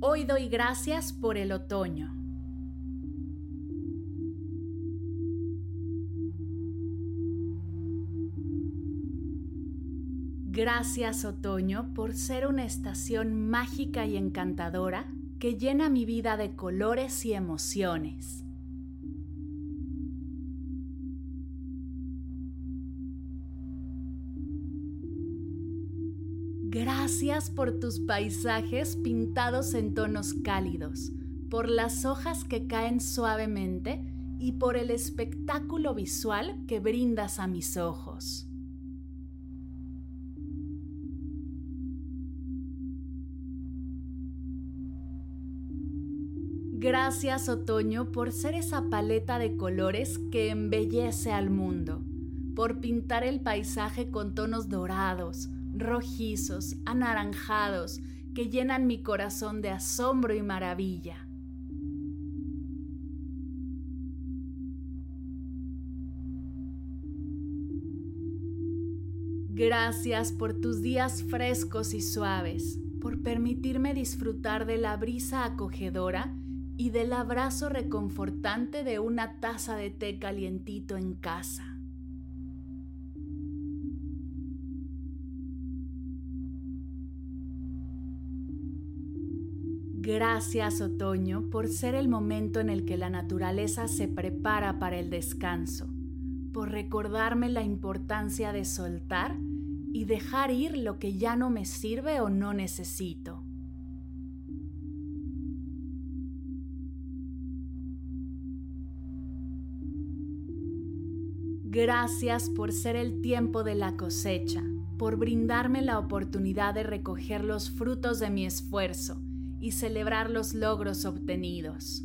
Hoy doy gracias por el otoño. Gracias otoño por ser una estación mágica y encantadora que llena mi vida de colores y emociones. Gracias por tus paisajes pintados en tonos cálidos, por las hojas que caen suavemente y por el espectáculo visual que brindas a mis ojos. Gracias otoño por ser esa paleta de colores que embellece al mundo, por pintar el paisaje con tonos dorados, rojizos, anaranjados, que llenan mi corazón de asombro y maravilla. Gracias por tus días frescos y suaves, por permitirme disfrutar de la brisa acogedora y del abrazo reconfortante de una taza de té calientito en casa. Gracias otoño por ser el momento en el que la naturaleza se prepara para el descanso, por recordarme la importancia de soltar y dejar ir lo que ya no me sirve o no necesito. Gracias por ser el tiempo de la cosecha, por brindarme la oportunidad de recoger los frutos de mi esfuerzo y celebrar los logros obtenidos.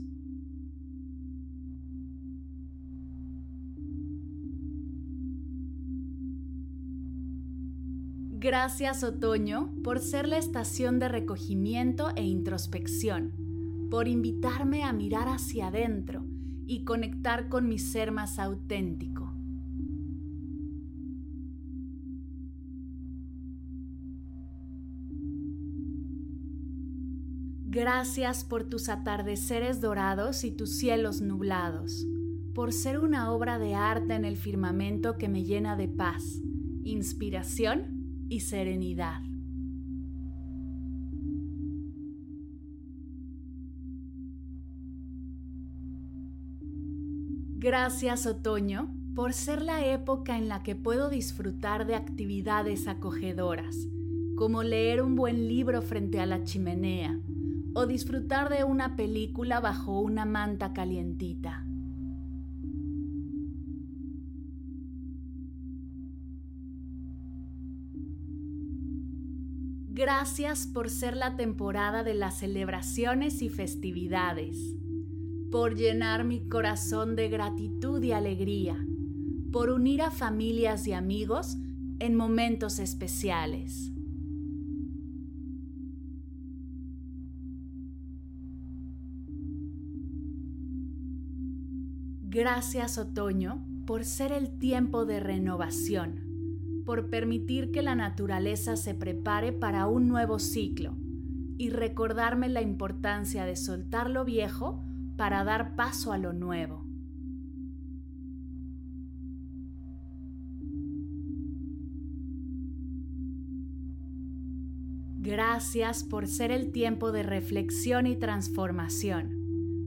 Gracias otoño por ser la estación de recogimiento e introspección, por invitarme a mirar hacia adentro y conectar con mi ser más auténtico. Gracias por tus atardeceres dorados y tus cielos nublados, por ser una obra de arte en el firmamento que me llena de paz, inspiración y serenidad. Gracias otoño por ser la época en la que puedo disfrutar de actividades acogedoras, como leer un buen libro frente a la chimenea, o disfrutar de una película bajo una manta calientita. Gracias por ser la temporada de las celebraciones y festividades, por llenar mi corazón de gratitud y alegría, por unir a familias y amigos en momentos especiales. Gracias otoño por ser el tiempo de renovación, por permitir que la naturaleza se prepare para un nuevo ciclo y recordarme la importancia de soltar lo viejo para dar paso a lo nuevo. Gracias por ser el tiempo de reflexión y transformación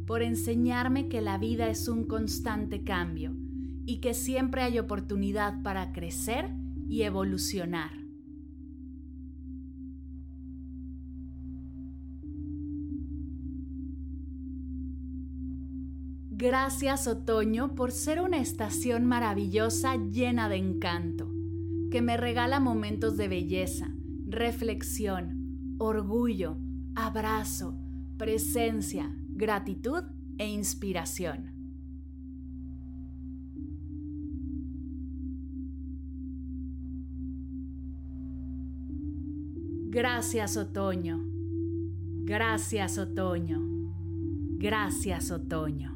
por enseñarme que la vida es un constante cambio y que siempre hay oportunidad para crecer y evolucionar. Gracias otoño por ser una estación maravillosa llena de encanto, que me regala momentos de belleza, reflexión, orgullo, abrazo, presencia, gratitud e inspiración. Gracias otoño. Gracias otoño. Gracias otoño.